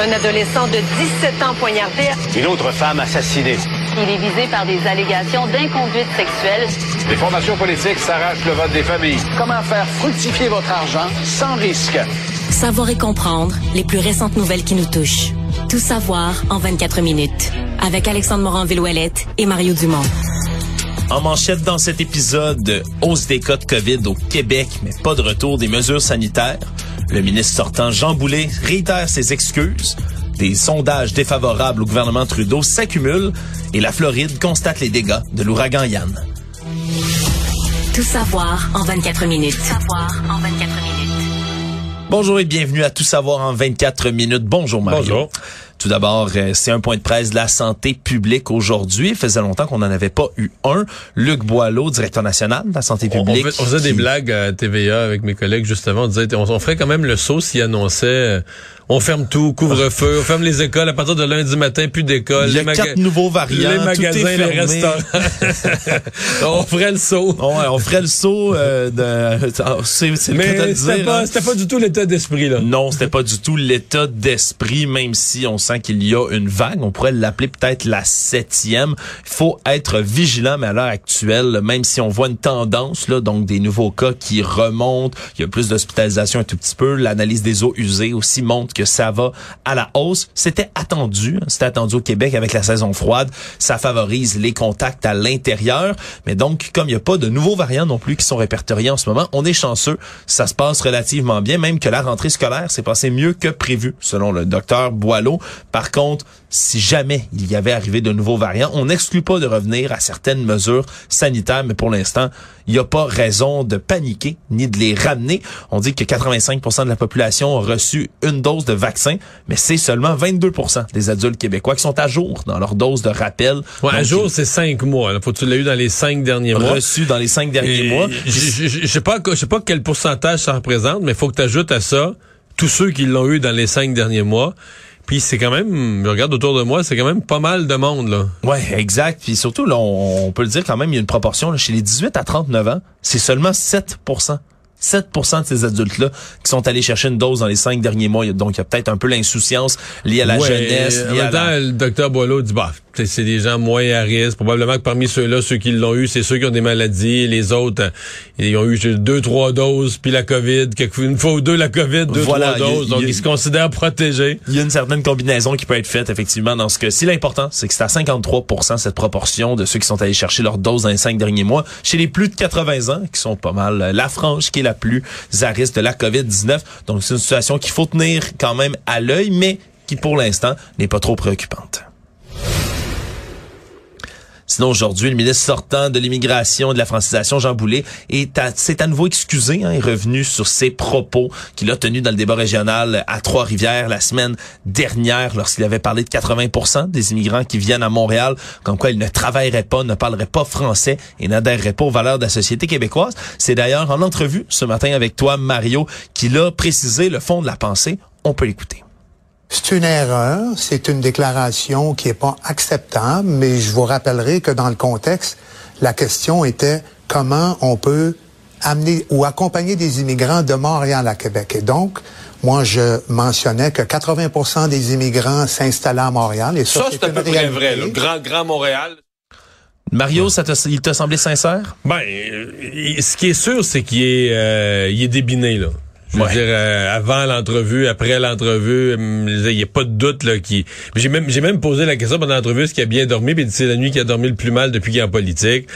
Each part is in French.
Un adolescent de 17 ans poignardé. Une autre femme assassinée. Il est visé par des allégations d'inconduite sexuelle. Les formations politiques s'arrachent le vote des familles. Comment faire fructifier votre argent sans risque? Savoir et comprendre les plus récentes nouvelles qui nous touchent. Tout savoir en 24 minutes. Avec Alexandre Morin-Villouellette et Mario Dumont. En manchette dans cet épisode, hausse des cas de COVID au Québec, mais pas de retour des mesures sanitaires. Le ministre sortant Jean Boulet réitère ses excuses. Des sondages défavorables au gouvernement Trudeau s'accumulent et la Floride constate les dégâts de l'ouragan Yann. Tout savoir en 24 minutes. Tout savoir en 24 minutes. Bonjour et bienvenue à Tout savoir en 24 minutes. Bonjour Mario. Bonjour. Tout d'abord, euh, c'est un point de presse de la santé publique aujourd'hui. Il faisait longtemps qu'on n'en avait pas eu un. Luc Boileau, directeur national de la santé publique. On, fait- on faisait des blagues à TVA avec mes collègues justement. On disait, on, on ferait quand même le saut s'il annonçait, euh, on ferme tout, couvre-feu, on ferme les écoles à partir de lundi matin, plus d'école. Il y a quatre nouveaux variants. Les tout magasins, les restaurants. on ferait le saut. Ouais, on ferait le saut euh, de... C'est c'est Mais c'était pas, hein. pas du tout l'état d'esprit, là. Non, c'était pas du tout l'état d'esprit, même si on qu'il y a une vague. On pourrait l'appeler peut-être la septième. Il faut être vigilant, mais à l'heure actuelle, même si on voit une tendance, là, donc des nouveaux cas qui remontent, il y a plus d'hospitalisation un tout petit peu, l'analyse des eaux usées aussi montre que ça va à la hausse. C'était attendu, hein. c'était attendu au Québec avec la saison froide. Ça favorise les contacts à l'intérieur, mais donc comme il n'y a pas de nouveaux variants non plus qui sont répertoriés en ce moment, on est chanceux. Ça se passe relativement bien, même que la rentrée scolaire s'est passée mieux que prévu, selon le docteur Boileau. Par contre, si jamais il y avait arrivé de nouveaux variants, on n'exclut pas de revenir à certaines mesures sanitaires, mais pour l'instant, il n'y a pas raison de paniquer ni de les ramener. On dit que 85% de la population a reçu une dose de vaccin, mais c'est seulement 22% des adultes québécois qui sont à jour dans leur dose de rappel. Ouais, à jour, c'est cinq mois. là. Faut que tu l'as eu dans les cinq derniers mois. reçus dans les cinq derniers Et mois. Je sais pas, je sais pas quel pourcentage ça représente, mais il faut que tu ajoutes à ça tous ceux qui l'ont eu dans les cinq derniers mois. Puis c'est quand même, je regarde autour de moi, c'est quand même pas mal de monde là. Ouais, exact. Puis surtout, là, on, on peut le dire quand même, il y a une proportion. Là, chez les 18 à 39 ans, c'est seulement 7% 7% de ces adultes-là qui sont allés chercher une dose dans les cinq derniers mois. Donc, il y a peut-être un peu l'insouciance liée à la Ouais, jeunesse. En liée à même temps, la- le docteur Boileau dit, bah, c'est des gens moins à risque. Probablement que parmi ceux-là, ceux qui l'ont eu, c'est ceux qui ont des maladies. Les autres, euh, ils ont eu deux, trois doses, puis la COVID, une fois ou deux la COVID, deux, Voilà, trois a- doses. Donc, a- ils se considèrent protégés. Il y a une certaine combinaison qui peut être faite effectivement dans ce cas-ci. L'important, c'est que c'est à 53% cette proportion de ceux qui sont allés chercher leur dose dans les cinq derniers mois. Chez les plus de 80 ans, qui sont pas mal euh, la frange qui est la plus à risque de la COVID-19. Donc c'est une situation qu'il faut tenir quand même à l'œil, mais qui pour l'instant n'est pas trop préoccupante. Sinon, aujourd'hui, le ministre sortant de l'immigration et de la francisation, Jean Boulet, est à- s'est à nouveau excusé, hein, est revenu sur ses propos qu'il a tenus dans le débat régional à Trois-Rivières la semaine dernière lorsqu'il avait parlé de 80 des immigrants qui viennent à Montréal, comme quoi ils ne travailleraient pas, ne parleraient pas français et n'adhéreraient pas aux valeurs de la société québécoise. C'est d'ailleurs en entrevue ce matin avec toi, Mario, qu'il a précisé le fond de la pensée. On peut l'écouter. C'est une erreur, c'est une déclaration qui est pas acceptable, mais je vous rappellerai que dans le contexte, la question était comment on peut amener ou accompagner des immigrants de Montréal à Québec. Et donc, moi, je mentionnais que 80% des immigrants s'installaient à Montréal. Et ça, Ça, c'est à peu près vrai. Le grand, grand Montréal. Mario, ça te- il t'a semblé sincère? Ben, euh, ce qui est sûr, c'est qu'il est, euh, il est débiné, là. Je veux Ouais. dire, euh, avant l'entrevue, après l'entrevue, hum, il n'y a pas de doute là qui. J'ai même, j'ai même posé la question pendant l'entrevue, est-ce qu'il a bien dormi, puis c'est la nuit qui a dormi le plus mal depuis qu'il est en politique.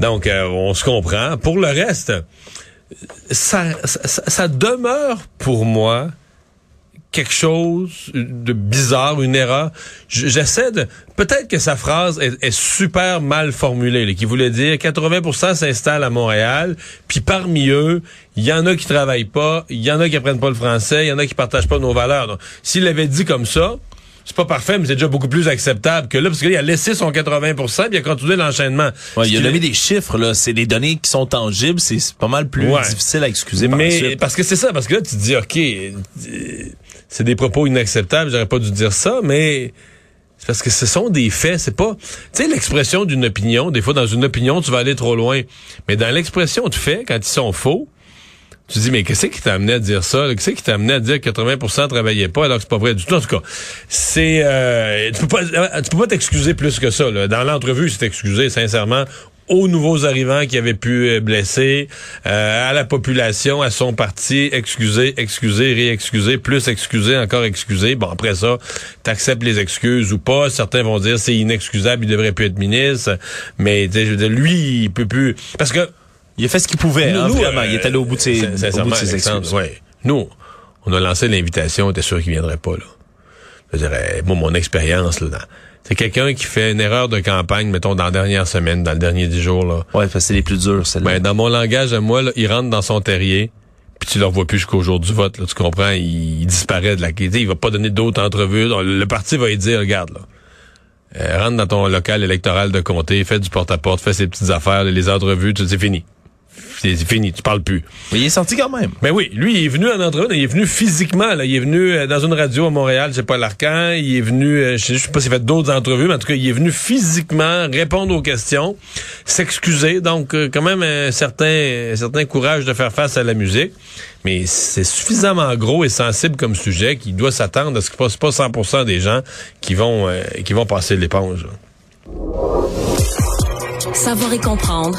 Donc, euh, on se comprend. Pour le reste, ça, ça, ça demeure pour moi quelque chose de bizarre, une erreur. J'essaie de... Peut-être que sa phrase est, est super mal formulée, là, qui voulait dire 80% s'installent à Montréal, puis parmi eux, il y en a qui travaillent pas, il y en a qui apprennent pas le français, il y en a qui partagent pas nos valeurs. Donc, S'il l'avait dit comme ça, c'est pas parfait, mais c'est déjà beaucoup plus acceptable que là, parce qu'il a laissé son 80% puis il a continué l'enchaînement. Ouais, il a nommé des chiffres, là. C'est des données qui sont tangibles. C'est pas mal plus Ouais. difficile à excuser par la Mais suite. parce que c'est ça, parce que là, tu te dis, OK, euh, c'est des propos inacceptables, j'aurais pas dû dire ça, mais c'est parce que ce sont des faits, c'est pas... Tu sais, l'expression d'une opinion, des fois, dans une opinion, tu vas aller trop loin. Mais dans l'expression de faits, quand ils sont faux, Tu dis, mais qu'est-ce qui t'a amené à dire ça? Qu'est-ce qui t'a amené à dire que 80% travaillaient pas alors que c'est pas vrai du tout? En tout cas, c'est, euh, tu peux pas, euh, tu peux pas t'excuser plus que ça, là. Dans l'entrevue, c'est excusé, sincèrement, aux nouveaux arrivants qui avaient pu euh, blesser, euh, à la population, à son parti, excuser, excuser, réexcuser, plus excuser, encore excuser. Bon, après ça, t'acceptes les excuses ou pas. Certains vont dire c'est inexcusable, il devrait plus être ministre. Mais je veux dire, lui, il peut plus... Parce que il a fait ce qu'il pouvait, hein, vraiment. il est allé au bout de ses, au bout de ses excuses. Ouais. Nous, on a lancé l'invitation, on était sûr qu'il viendrait pas, là. Je dirais, moi, mon expérience, là, c'est quelqu'un qui fait une erreur de campagne, mettons, dans la dernière semaine, dans le dernier dix jours, là. Ouais, c'est les plus durs, celle-là. Ben, dans mon langage à moi, là, il rentre dans son terrier, puis tu le revois plus jusqu'au jour du vote, là, tu comprends? Il, disparaît de la... Il, il va pas donner d'autres entrevues. Le parti va lui dire, regarde, là, euh, rentre dans ton local électoral de comté, fais du porte-à-porte, fais ses petites affaires, les entrevues, c'est fini c'est fini, tu parles plus. Mais il est sorti quand même. Mais ben oui, lui, il est venu en entrevue, il est venu physiquement, là. Il est venu euh, dans une radio à Montréal, je sais pas l'Arcan, il est venu, euh, je sais pas s'il fait d'autres entrevues, mais en tout cas, il est venu physiquement répondre aux questions, s'excuser, donc euh, quand même un certain, un certain courage de faire face à la musique. Mais c'est suffisamment gros et sensible comme sujet qu'il doit s'attendre à ce que ce pas 100% des gens qui vont, qui vont passer l'éponge. Savoir et comprendre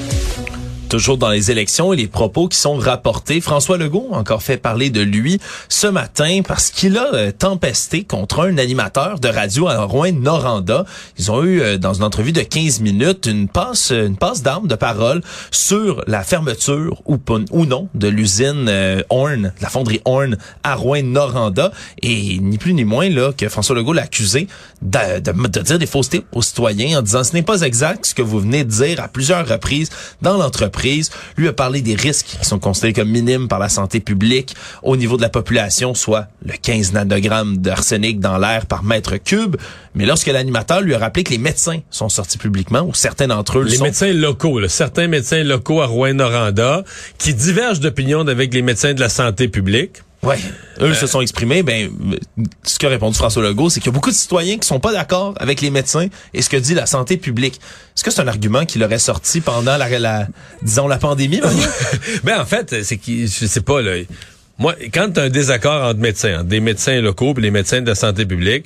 toujours dans les élections et les propos qui sont rapportés. François Legault a encore fait parler de lui ce matin parce qu'il a euh, tempesté contre un animateur de radio à Rouen-Noranda. Ils ont eu, euh, dans une entrevue de 15 minutes, une passe, une passe d'armes de parole sur la fermeture ou, ou non de l'usine euh, Horn, la fonderie Horn à Rouen-Noranda. Et ni plus ni moins là que François Legault l'a accusé de, de, de dire des faussetés aux citoyens en disant ce n'est pas exact ce que vous venez de dire à plusieurs reprises dans l'entreprise lui a parlé des risques qui sont considérés comme minimes par la santé publique au niveau de la population, soit le 15 nanogrammes d'arsenic dans l'air par mètre cube. Mais lorsque l'animateur lui a rappelé que les médecins sont sortis publiquement, ou certains d'entre eux Les médecins locaux, certains médecins locaux à Rouen-Noranda, qui divergent d'opinion avec les médecins de la santé publique, Ouais. Eux se sont exprimés. Ben, ce qu'a répondu François Legault, c'est qu'il y a beaucoup de citoyens qui sont pas d'accord avec les médecins et ce que dit la santé publique. Est-ce que c'est un argument qu'il aurait sorti pendant la, la disons, la pandémie? ben, en fait, c'est qu'il, je sais pas, là. Moi, quand as un désaccord entre médecins, des médecins locaux et les médecins de la santé publique,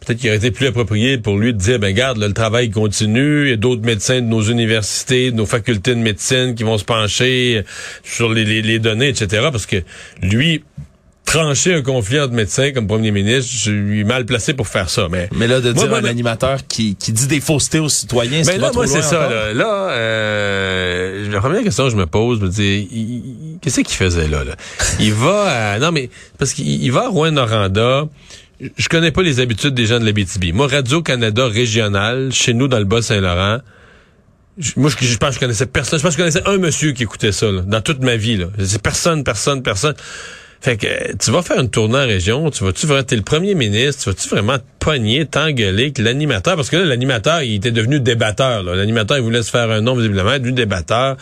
peut-être qu'il aurait été plus approprié pour lui de dire, ben garde, le travail continue, il y a d'autres médecins de nos universités, de nos facultés de médecine qui vont se pencher sur les, les données, etc. Parce que lui, trancher un conflit entre médecins comme premier ministre, je suis mal placé pour faire ça. Mais, mais là, de dire un animateur qui, qui dit des faussetés aux citoyens, c'est là, moi, c'est ça. Là, là euh, la première question que je me pose, je me dis, qu'est-ce qu'il faisait là, là? Il va à, non, mais, parce qu'il va à Rouen-Noranda, je connais pas les habitudes des gens de l'Abitibi. Moi, Radio-Canada régional, chez nous, dans le Bas-Saint-Laurent, moi, je, je, pense que je connaissais personne. Je pense que je connaissais un monsieur qui écoutait ça, là, dans toute ma vie, là. Personne, personne, personne. Fait que tu vas faire une tournée en région, tu vas-tu vraiment, le premier ministre, tu vas-tu vraiment te pogner, t'engueuler que l'animateur, parce que là, l'animateur, il était devenu débatteur, L'animateur, il voulait se faire un nom, visiblement, devenu débatteur.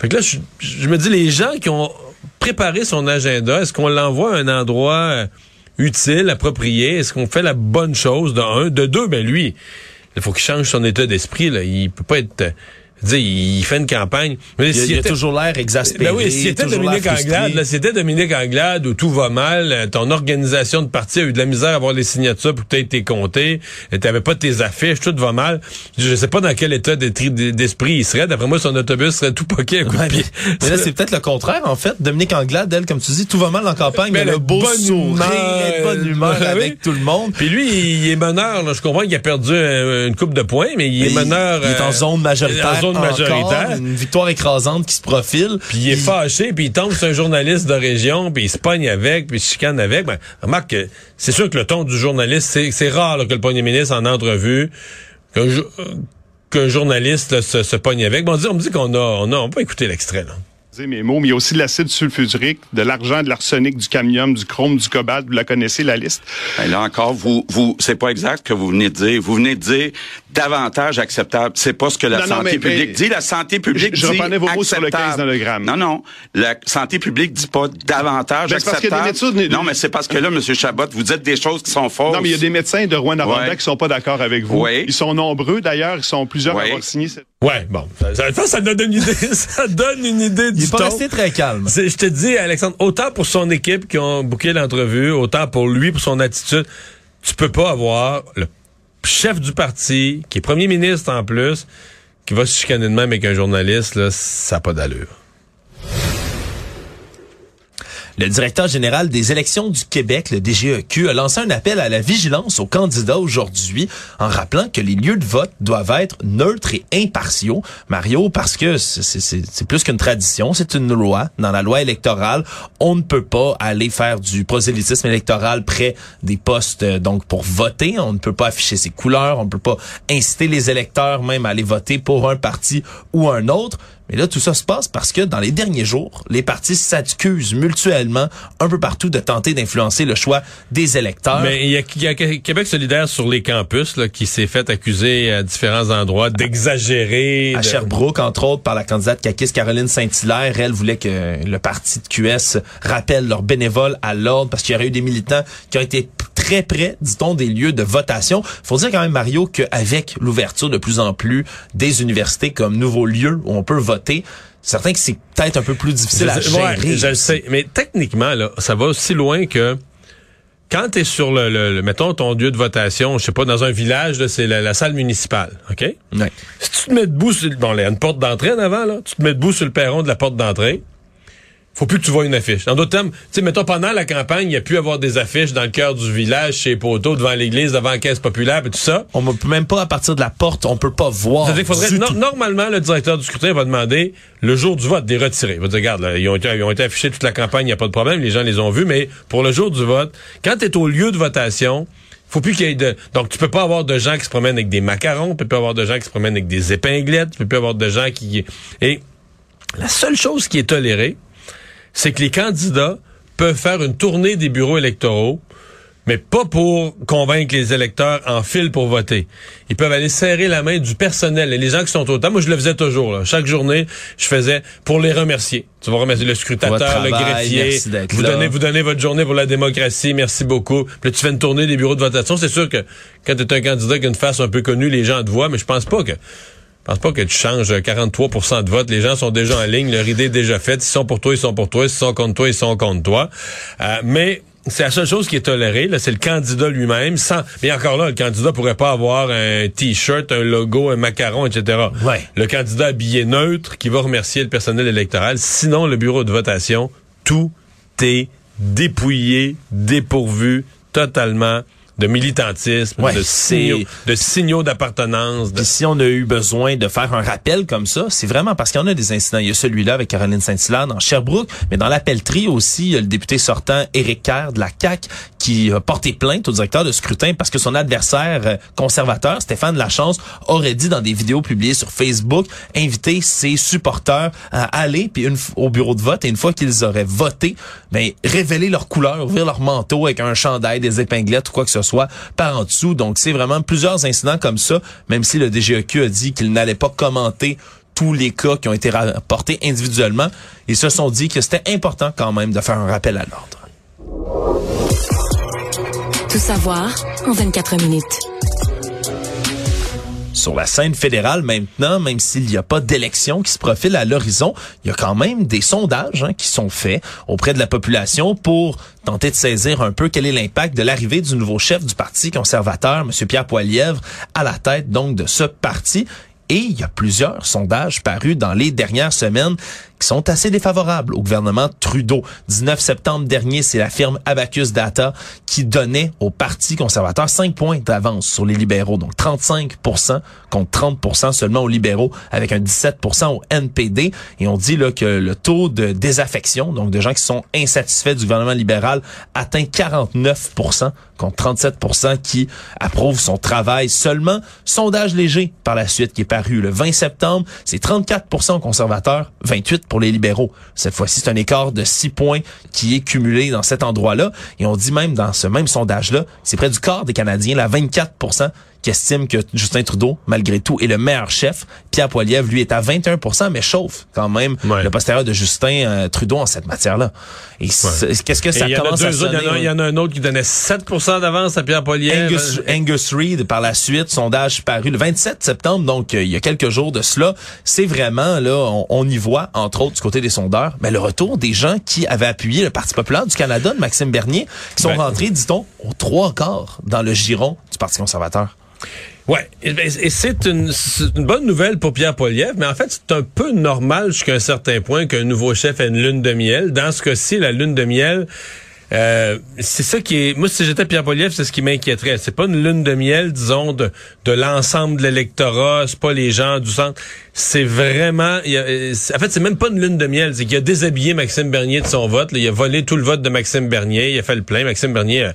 Fait que là, je, me dis, les gens qui ont préparé son agenda, est-ce qu'on l'envoie à un endroit euh, utile, approprié? Est-ce qu'on fait la bonne chose, de un? De deux, ben lui, il faut qu'il change son état d'esprit, là. Il peut pas être il fait une campagne. Mais il, a toujours l'air exaspéré. Ben oui, si c'était Dominique Anglade, là, c'était Dominique Anglade où tout va mal, euh, ton organisation de parti a eu de la misère à avoir les signatures pour peut-être tes comptés, euh, t'avais pas tes affiches, tout va mal. Je sais pas dans quel état d'esprit il serait. D'après moi, son autobus serait tout poqué à coup de pied. Mais, là, c'est peut-être le contraire, en fait. Dominique Anglade, elle, comme tu dis, tout va mal en campagne, mais, le beau sourire, bonne humeur avec tout le monde. Puis lui, il est meneur, là. Je comprends qu'il a perdu une coupe de points, mais il est meneur. Il est en zone majoritaire majoritaire. Une victoire écrasante qui se profile. Puis il est fâché, puis il tombe sur un journaliste de région, puis il se pogne avec, puis il se chicane avec. Ben, remarque que c'est sûr que le ton du journaliste, c'est rare que le premier ministre en entrevue, qu'un journaliste se, se, pogne avec. Bon, on, dit, on me dit qu'on a, on a, on peut écouter l'extrait, là mes mots, mais il y a aussi de l'acide sulfurique, de l'argent, de l'arsenic, du cadmium, du chrome, du cobalt. Vous la connaissez, la liste? Ben là encore, vous, vous, c'est pas exact ce que vous venez de dire. Vous venez de dire davantage acceptable. C'est pas ce que la santé publique dit. La santé publique je, dit je vos mots sur le 15 Non, non. La santé publique dit pas davantage ben, acceptable. non, mais c'est parce que là, M. Chabot, vous dites des choses qui sont fausses. Non, mais il y a des médecins de Rouen-Noranda qui sont pas d'accord avec vous. Oui. Ils sont nombreux, d'ailleurs. Ils sont plusieurs à avoir signé cette... Ouais, bon, ça, ça, donne une idée, ça donne une idée du Il est pas resté très calme. Je te dis, Alexandre, autant pour son équipe qui ont bouqué l'entrevue, autant pour lui, pour son attitude, tu peux pas avoir le chef du parti, qui est premier ministre en plus, qui va se chicaner de même avec un journaliste, là, ça n'a pas d'allure. Le directeur général des élections du Québec, le DGEQ, a lancé un appel à la vigilance aux candidats aujourd'hui en rappelant que les lieux de vote doivent être neutres et impartiaux. Mario, parce que c'est plus qu'une tradition, c'est une loi. Dans la loi électorale, on ne peut pas aller faire du prosélytisme électoral près des postes euh, donc pour voter. On ne peut pas afficher ses couleurs, on ne peut pas inciter les électeurs même à aller voter pour un parti ou un autre. Mais là, tout ça se passe parce que dans les derniers jours, les partis s'accusent mutuellement un peu partout de tenter d'influencer le choix des électeurs. Mais il y a, Québec solidaire sur les campus là, qui s'est fait accuser à différents endroits d'exagérer. À Sherbrooke, entre autres, par la candidate caquiste Caroline Saint-Hilaire. Elle voulait que le parti de QS rappelle leurs bénévoles à l'ordre parce qu'il y aurait eu des militants qui ont été très près, dit-on, des lieux de votation. Faut dire quand même, Mario, qu'avec l'ouverture de plus en plus des universités comme nouveaux lieux où on peut voter, certain que c'est peut-être un peu plus difficile à gérer. je sais, mais techniquement, là, ça va aussi loin que quand tu es sur le, mettons ton lieu de votation, je sais pas, dans un village, c'est la, salle municipale, OK? Ouais. Si tu te mets debout sur, bon, il y a une porte d'entrée en avant, là, tu te mets debout sur le perron de la porte d'entrée, faut plus que tu vois une affiche. En d'autres termes, tu sais, mettons, pendant la campagne, il y a pu avoir des affiches dans le cœur du village, chez Poteau, devant l'église, devant la caisse populaire, et tout ça. On peut même pas, à partir de la porte, on peut pas voir. C'est-à-dire faudrait, normalement, le directeur du scrutin va demander, le jour du vote, des retirés. Il va dire, regarde, ils, ont été, ils ont été affichés toute la campagne, il n'y a pas de problème, les gens les ont vus, mais pour le jour du vote, quand tu es au lieu de votation, faut plus qu'il y ait de... Donc, tu peux pas avoir de gens qui se promènent avec des macarons, tu peux pas avoir de gens qui se promènent avec des épinglettes, tu peux pas avoir de gens qui... Et la seule chose qui est tolérée, c'est que les candidats peuvent faire une tournée des bureaux électoraux, mais pas pour convaincre les électeurs en file pour voter. Ils peuvent aller serrer la main du personnel et les gens qui sont au temps. Moi, je le faisais toujours. Chaque journée, je faisais pour les remercier. Tu vas remercier le scrutateur, le greffier. Vous donnez, vous donnez votre journée pour la démocratie. Merci beaucoup. Puis là, tu fais une tournée des bureaux de votation. C'est sûr que quand tu es un candidat qui a une face un peu connue, les gens te voient, mais je pense pas que pense pas que tu changes 43% de vote. Les gens sont déjà en ligne, leur idée est déjà faite. Ils sont pour toi, ils sont pour toi. S'ils sont contre toi, ils sont contre toi. Euh, mais c'est la seule chose qui est tolérée, là, c'est le candidat lui-même. Sans, mais encore là, le candidat pourrait pas avoir un t-shirt, un logo, un macaron, etc. Ouais. Le candidat habillé neutre qui va remercier le personnel électoral. Sinon, le bureau de votation, tout est dépouillé, dépourvu, totalement de militantisme, de, signaux, de signaux d'appartenance. De... Si on a eu besoin de faire un rappel comme ça, c'est vraiment parce qu'il y en a des incidents. Il y a celui-là avec Caroline Saint-Hilaire dans Sherbrooke, mais dans l'appellerie aussi, il y a le député sortant Éric Kerr de la CAQ qui a porté plainte au directeur de scrutin parce que son adversaire euh, conservateur, Stéphane Lachance, aurait dit dans des vidéos publiées sur Facebook, inviter ses supporters à aller puis une, au bureau de vote et une fois qu'ils auraient voté, ben, révéler leur couleur, ouvrir leur manteau avec un chandail, des épinglettes ou quoi que ce soit par en dessous. Donc, c'est vraiment plusieurs incidents comme ça, même si le DGEQ a dit qu'il n'allait pas commenter tous les cas qui ont été rapportés individuellement. Ils se sont dit que c'était important quand même de faire un rappel à l'ordre. Tout savoir en 24 minutes sur la scène fédérale maintenant, même s'il n'y a pas d'élection qui se profile à l'horizon, il y a quand même des sondages hein, qui sont faits auprès de la population pour tenter de saisir un peu quel est l'impact de l'arrivée du nouveau chef du Parti conservateur, M. Pierre Poilièvre, à la tête donc de ce parti. Et il y a plusieurs sondages parus dans les dernières semaines qui sont assez défavorables au gouvernement Trudeau. 19 septembre dernier, c'est la firme Abacus Data qui donnait au Parti conservateur 5 points d'avance sur les libéraux. Donc 35% contre 30% seulement aux libéraux avec un 17% au NPD. Et on dit là que le taux de désaffection, donc de gens qui sont insatisfaits du gouvernement libéral, atteint 49% contre 37% qui approuvent son travail. Seulement, sondage léger par la suite qui est paru le 20 septembre, c'est 34% conservateurs, 28 pour les libéraux. Cette fois-ci, c'est un écart de 6 points qui est cumulé dans cet endroit-là. Et on dit même dans ce même sondage-là, c'est près du quart des Canadiens, là, 24 qui estime que Justin Trudeau, malgré tout, est le meilleur chef. Pierre Poilievre, lui, est à 21 mais chauffe quand même le postérieur de Justin euh, Trudeau en cette matière-là. Et qu'est-ce que ça commence à sonner? Il y, en a un autre qui donnait 7% d'avance à Pierre Poilievre. Angus, Angus Reid, par la suite, sondage paru le 27 septembre, donc euh, il y a quelques jours de cela. C'est vraiment, là, on, y voit, entre autres, du côté des sondeurs, mais le retour des gens qui avaient appuyé le Parti populaire du Canada de Maxime Bernier, qui sont ben, rentrés, dit-on, aux trois quarts dans le giron du Parti conservateur. Ouais, et, ben, c'est une, bonne nouvelle pour Pierre Poilievre, mais en fait, c'est un peu normal jusqu'à un certain point qu'un nouveau chef ait une lune de miel. Dans ce cas-ci, la lune de miel, euh, c'est ça qui est. Moi, si j'étais Pierre Poilievre, c'est ce qui m'inquiéterait. C'est pas une lune de miel, disons, de, de l'ensemble de l'électorat. C'est pas les gens du centre. C'est vraiment. Il en fait, c'est même pas une lune de miel. C'est qu'il a déshabillé Maxime Bernier de son vote. il a volé tout le vote de Maxime Bernier. Il a fait le plein. Maxime Bernier. Euh,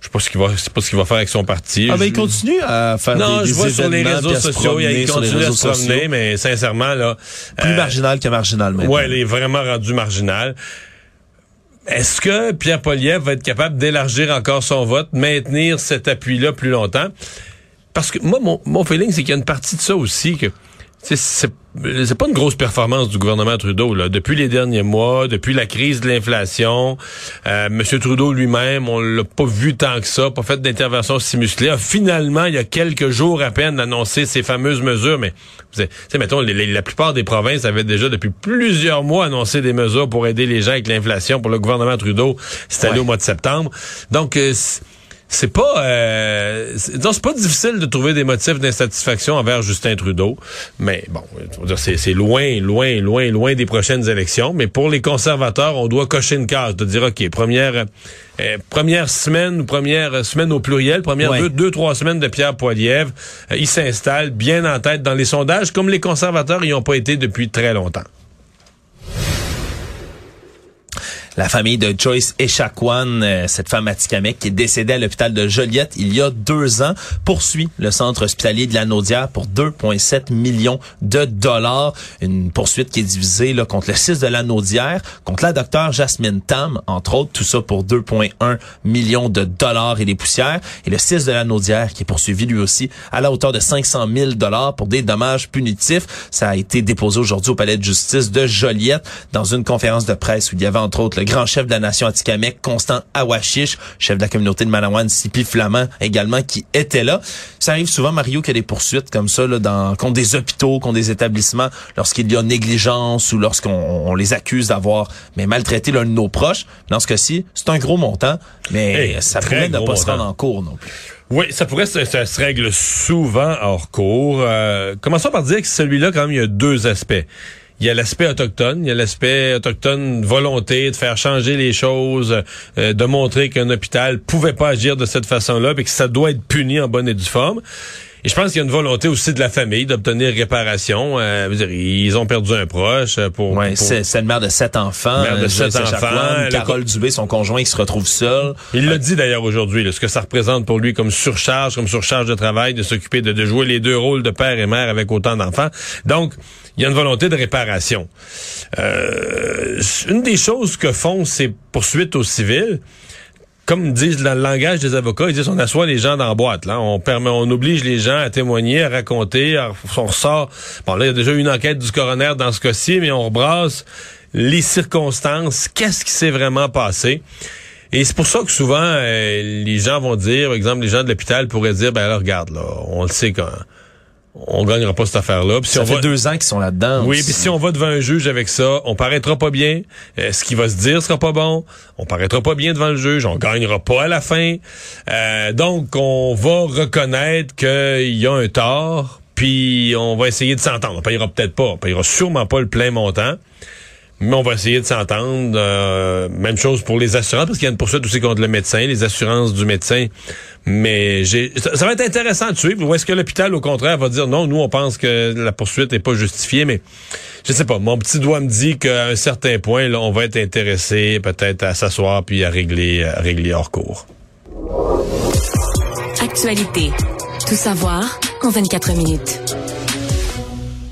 je sais pas ce qu'il va, sais pas ce qu'il va faire avec son parti. Ah ben il continue à faire non, des, je vois sur les réseaux sociaux, il continue à se promener, mais sincèrement là, plus euh, marginal que marginal maintenant. Ouais, il est vraiment rendu marginal. Est-ce que Pierre Poliev va être capable d'élargir encore son vote, maintenir cet appui-là plus longtemps? Parce que moi, mon, mon feeling, c'est qu'il y a une partie de ça aussi que c'est pas une grosse performance du gouvernement Trudeau là. Depuis les derniers mois, depuis la crise de l'inflation, euh, Monsieur Trudeau lui-même, on l'a pas vu tant que ça, pas fait d'intervention si musclée. finalement, il y a quelques jours à peine annoncé ces fameuses mesures, mais vous mettons, la plupart des provinces avaient déjà depuis plusieurs mois annoncé des mesures pour aider les gens avec l'inflation. Pour le gouvernement Trudeau, c'était allé au mois de septembre. Donc euh, c'est pas euh, c'est pas difficile de trouver des motifs d'insatisfaction envers Justin Trudeau, mais bon, c'est loin, loin, loin, loin des prochaines élections. Mais pour les conservateurs, on doit cocher une case, de dire ok, première euh, première semaine première semaine au pluriel, première deux, deux, trois semaines de Pierre Poilievre, euh, il s'installe bien en tête dans les sondages, comme les conservateurs y ont pas été depuis très longtemps. La famille de Joyce Echaquan, euh, cette femme atikamekw qui est décédée à l'hôpital de Joliette il y a deux ans, poursuit le centre hospitalier de la Naudière pour 2,7 millions de dollars. Une poursuite qui est divisée là, contre le 6 de la Naudière, contre la docteure Jasmine Tam, entre autres, tout ça pour 2,1 millions de dollars et des poussières. Et le 6 de la Naudière qui est poursuivi lui aussi à la hauteur de 500 000 dollars pour des dommages punitifs. Ça a été déposé aujourd'hui au palais de justice de Joliette dans une conférence de presse où il y avait entre autres le grand chef de la nation Atikamekw, Constant Awashish, chef de la communauté de Manawan, Sipi Flamand également, qui était là. Ça arrive souvent, Mario, qu'il y a des poursuites comme ça là, dans, contre des hôpitaux, contre des établissements, lorsqu'il y a négligence ou lorsqu'on les accuse d'avoir mais maltraité l'un de nos proches. Dans ce cas-ci, c'est un gros montant, mais ça pourrait ne pas se rendre en cours non plus. Oui, ça pourrait ça, se règle souvent hors cours. Euh, commençons par dire que celui-là, quand même, il y a deux aspects il y a l'aspect autochtone, il y a l'aspect autochtone volonté de faire changer les choses, euh, de montrer qu'un hôpital pouvait pas agir de cette façon-là, et que ça doit être puni en bonne et due forme. Et je pense qu'il y a une volonté aussi de la famille d'obtenir réparation. Euh, dire, ils ont perdu un proche euh, pour. Ouais, c'est une mère de sept enfants. Mère de sept enfants. Carole Dubé, son conjoint, qui se retrouve seul. Il l'a dit d'ailleurs aujourd'hui, ce que ça représente pour lui comme surcharge, comme surcharge de travail, de s'occuper de, de jouer les deux rôles de père et mère avec autant d'enfants. Donc, il y a une volonté de réparation. Euh, une des choses que font ces poursuites aux civils, comme disent dans le langage des avocats, ils disent on assoit les gens dans la boîte. Là, on permet, on oblige les gens à témoigner, à raconter. on ressort. Bon, là, il y a déjà une enquête du coroner dans ce cas-ci, mais on rebrasse les circonstances. Qu'est-ce qui s'est vraiment passé? Et c'est pour ça que souvent, euh, les gens vont dire, par exemple, les gens de l'hôpital pourraient dire, ben là, regarde, là, on le sait quand on gagnera pas cette affaire-là. Si ça fait deux ans qu'ils sont là-dedans. Oui, puis si on va devant un juge avec ça, on paraîtra pas bien. Euh, ce qui va se dire sera pas bon. On paraîtra pas bien devant le juge. On gagnera pas à la fin. Euh, donc, on va reconnaître qu'il y a un tort, puis on va essayer de s'entendre. On payera peut-être pas. On payera sûrement pas le plein montant mais on va essayer de s'entendre. Euh, même chose pour les assurances, parce qu'il y a une poursuite aussi contre le médecin, les assurances du médecin. Mais j'ai, ça, va être intéressant de suivre. Ou est-ce que l'hôpital, au contraire, va dire non, nous, on pense que la poursuite n'est pas justifiée, mais je sais pas. Mon petit doigt me dit qu'à un certain point, là, on va être intéressé peut-être à s'asseoir puis à régler, à régler hors cours. Actualité. Tout savoir en 24 minutes.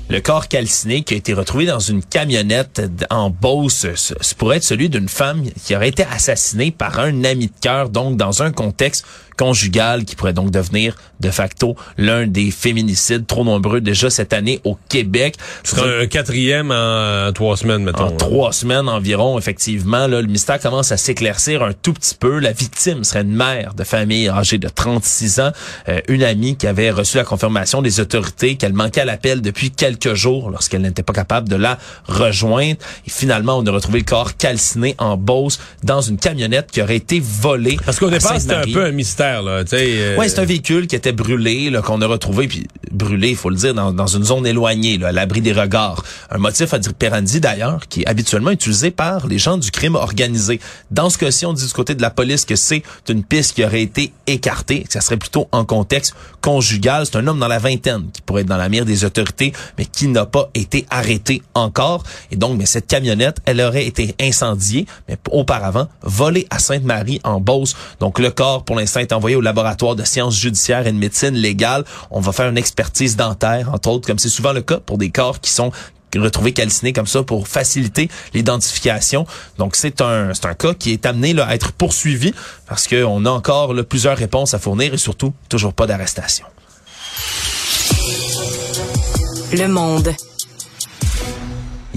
Le corps calciné qui a été retrouvé dans une camionnette en Beauce, ce pourrait être celui d'une femme qui aurait été assassinée par un ami de cœur, donc dans un contexte conjugale qui pourrait donc devenir de facto l'un des féminicides trop nombreux déjà cette année au Québec. C'est un, quatrième en, trois semaines, mettons. En trois semaines environ, effectivement. Là, le mystère commence à s'éclaircir un tout petit peu. La victime serait une mère de famille âgée de 36 ans, euh, une amie qui avait reçu la confirmation des autorités qu'elle manquait à l'appel depuis quelques jours lorsqu'elle n'était pas capable de la rejoindre. Et finalement, on a retrouvé le corps calciné en Beauce dans une camionnette qui aurait été volée. Parce qu'au départ, c'était un peu un mystère. Là, euh... Ouais, c'est un véhicule qui était brûlé, qu'on a retrouvé, puis brûlé, il faut le dire, dans, dans une zone éloignée, là, à l'abri des regards. Un motif à dire Perandi d'ailleurs, qui est habituellement utilisé par les gens du crime organisé. Dans ce cas-ci, on dit du côté de la police que c'est une piste qui aurait été écartée, que ça serait plutôt en contexte conjugal. C'est un homme dans la vingtaine qui pourrait être dans la mire des autorités, mais qui n'a pas été arrêté encore. Et donc, mais cette camionnette, elle aurait été incendiée, mais auparavant volée à Sainte-Marie en Beauce. Donc, le corps, pour l'instant, est envoyé au laboratoire de sciences judiciaires et de médecine légale. On va faire une expertise dentaire, entre autres, comme c'est souvent le cas pour des corps qui sont retrouvés calcinés comme ça pour faciliter l'identification. Donc c'est un c'est un cas qui est amené à être poursuivi parce qu'on a encore plusieurs réponses à fournir et surtout toujours pas d'arrestation. Le monde.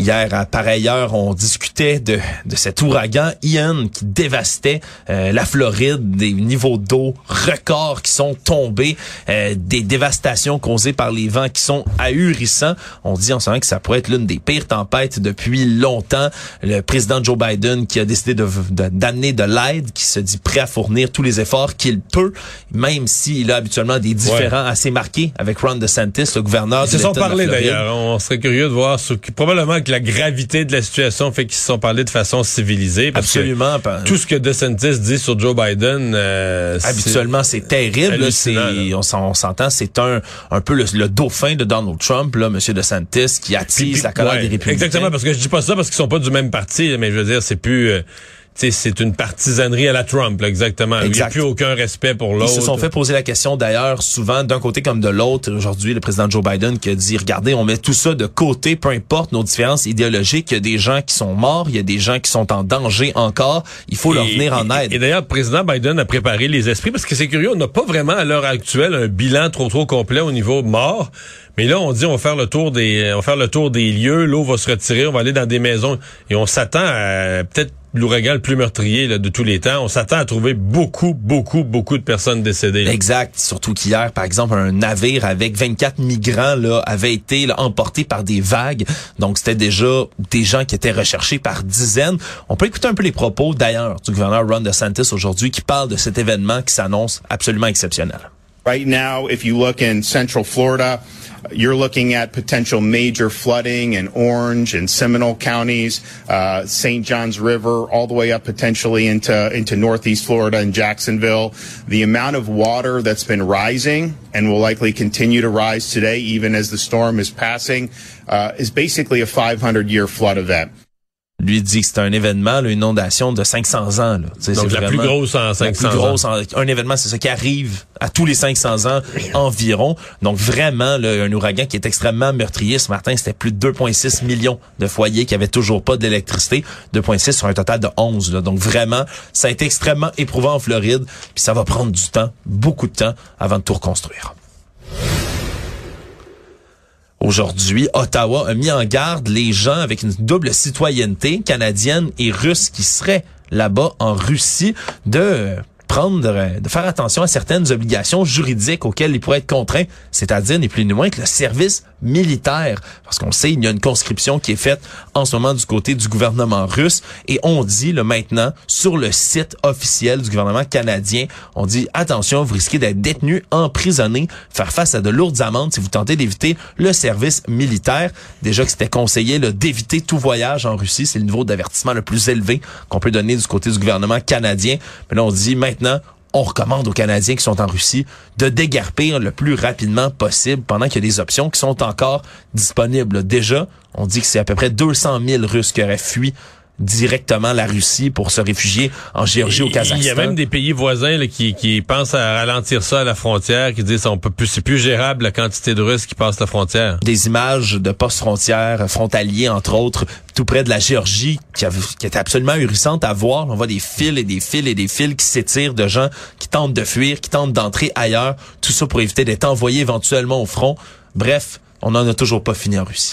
Hier, à pareille heure, on discutait de, de cet ouragan Ian qui dévastait euh, la Floride, des niveaux d'eau records qui sont tombés, euh, des dévastations causées par les vents qui sont ahurissants. On dit en ce moment que ça pourrait être l'une des pires tempêtes depuis longtemps. Le président Joe Biden qui a décidé de d'amener de, l'aide, qui se dit prêt à fournir tous les efforts qu'il peut, même s'il a habituellement des différends assez marqués avec Ron DeSantis, le gouverneur Ils se sont parlé d'ailleurs. On serait curieux de voir ce qui, probablement que la gravité de la situation fait qu'ils se sont parlé de façon civilisée. Absolument. tout ce que DeSantis dit sur Joe Biden, euh, habituellement c'est terrible. C'est, on s'entend, c'est un un peu le, dauphin de Donald Trump, là, Monsieur DeSantis, qui attise la colère des républicains. Exactement, parce que je dis pas ça parce qu'ils sont pas du même parti, mais je veux dire, c'est plus. Euh, c'est une partisanerie à la Trump, là, exactement. Il n'y a plus aucun respect pour l'autre. Ils se sont fait poser la question d'ailleurs souvent d'un côté comme de l'autre. Aujourd'hui, le président Joe Biden qui a dit, regardez, on met tout ça de côté, peu importe nos différences idéologiques. Il y a des gens qui sont morts, il y a des gens qui sont en danger encore. Il faut leur venir en aide. Et, d'ailleurs, le président Biden a préparé les esprits parce que c'est curieux, on n'a pas vraiment à l'heure actuelle un bilan trop trop complet au niveau mort. Mais là, on dit on va faire le tour des on va le tour des lieux, l'eau va se retirer, on va aller dans des maisons et on s'attend à peut-être l'ouragan le plus meurtrier de tous les temps. On s'attend à trouver beaucoup, beaucoup, beaucoup de personnes décédées. Exact. Surtout qu'hier, par exemple, un navire avec 24 migrants là, avait été emporté par des vagues. Donc, c'était déjà des gens qui étaient recherchés par dizaines. On peut écouter un peu les propos, d'ailleurs, du gouverneur Ron DeSantis aujourd'hui, qui parle de cet événement qui s'annonce absolument exceptionnel. Right now, if you look in central Florida, you're looking at potential major flooding in Orange and Seminole counties, uh, St. Johns River, all the way up potentially into, into Northeast Florida and Jacksonville. The amount of water that's been rising and will likely continue to rise today, even as the storm is passing, uh, is basically a 500 year flood event. Lui dit que c'est un événement, une inondation de 500 ans. Là. Donc la plus grosse en 500 plus grosse, ans. un événement, c'est ça qui arrive à tous les 500 ans environ. Donc vraiment, là, un ouragan qui est extrêmement meurtrier. Ce matin, c'était plus de 2,6 millions de foyers qui avaient toujours pas d'électricité. 2,6 sur un total de 11. Là. Donc vraiment, ça a été extrêmement éprouvant en Floride. Puis ça va prendre du temps, beaucoup de temps, avant de tout reconstruire. Aujourd'hui, Ottawa a mis en garde les gens avec une double citoyenneté canadienne et russe qui seraient là-bas en Russie. De prendre, de faire attention à certaines obligations juridiques auxquelles ils pourraient être contraints, c'est-à-dire ni plus ni moins que le service militaire. Parce qu'on sait, il y a une conscription qui est faite en ce moment du côté du gouvernement russe et on dit le maintenant sur le site officiel du gouvernement canadien, on dit attention, vous risquez d'être détenu, emprisonné, faire face à de lourdes amendes si vous tentez d'éviter le service militaire. Déjà que c'était conseillé d'éviter tout voyage en Russie, c'est le niveau d'avertissement le plus élevé qu'on peut donner du côté du gouvernement canadien. Mais là, on dit maintenant on recommande aux Canadiens qui sont en Russie de déguerpir le plus rapidement possible pendant qu'il y a des options qui sont encore disponibles. Déjà, on dit que c'est à peu près 200 000 Russes qui auraient fui directement la Russie pour se réfugier en Géorgie, au Kazakhstan. Il y a même des pays voisins là, qui, qui pensent à ralentir ça à la frontière, qui disent on peut plus, c'est plus gérable la quantité de Russes qui passent la frontière. Des images de postes frontières frontaliers, entre autres, tout près de la Géorgie, qui, a, qui était absolument ahurissante à voir. On voit des fils et des fils et des fils qui s'étirent de gens qui tentent de fuir, qui tentent d'entrer ailleurs. Tout ça pour éviter d'être envoyés éventuellement au front. Bref, on n'en a toujours pas fini en Russie.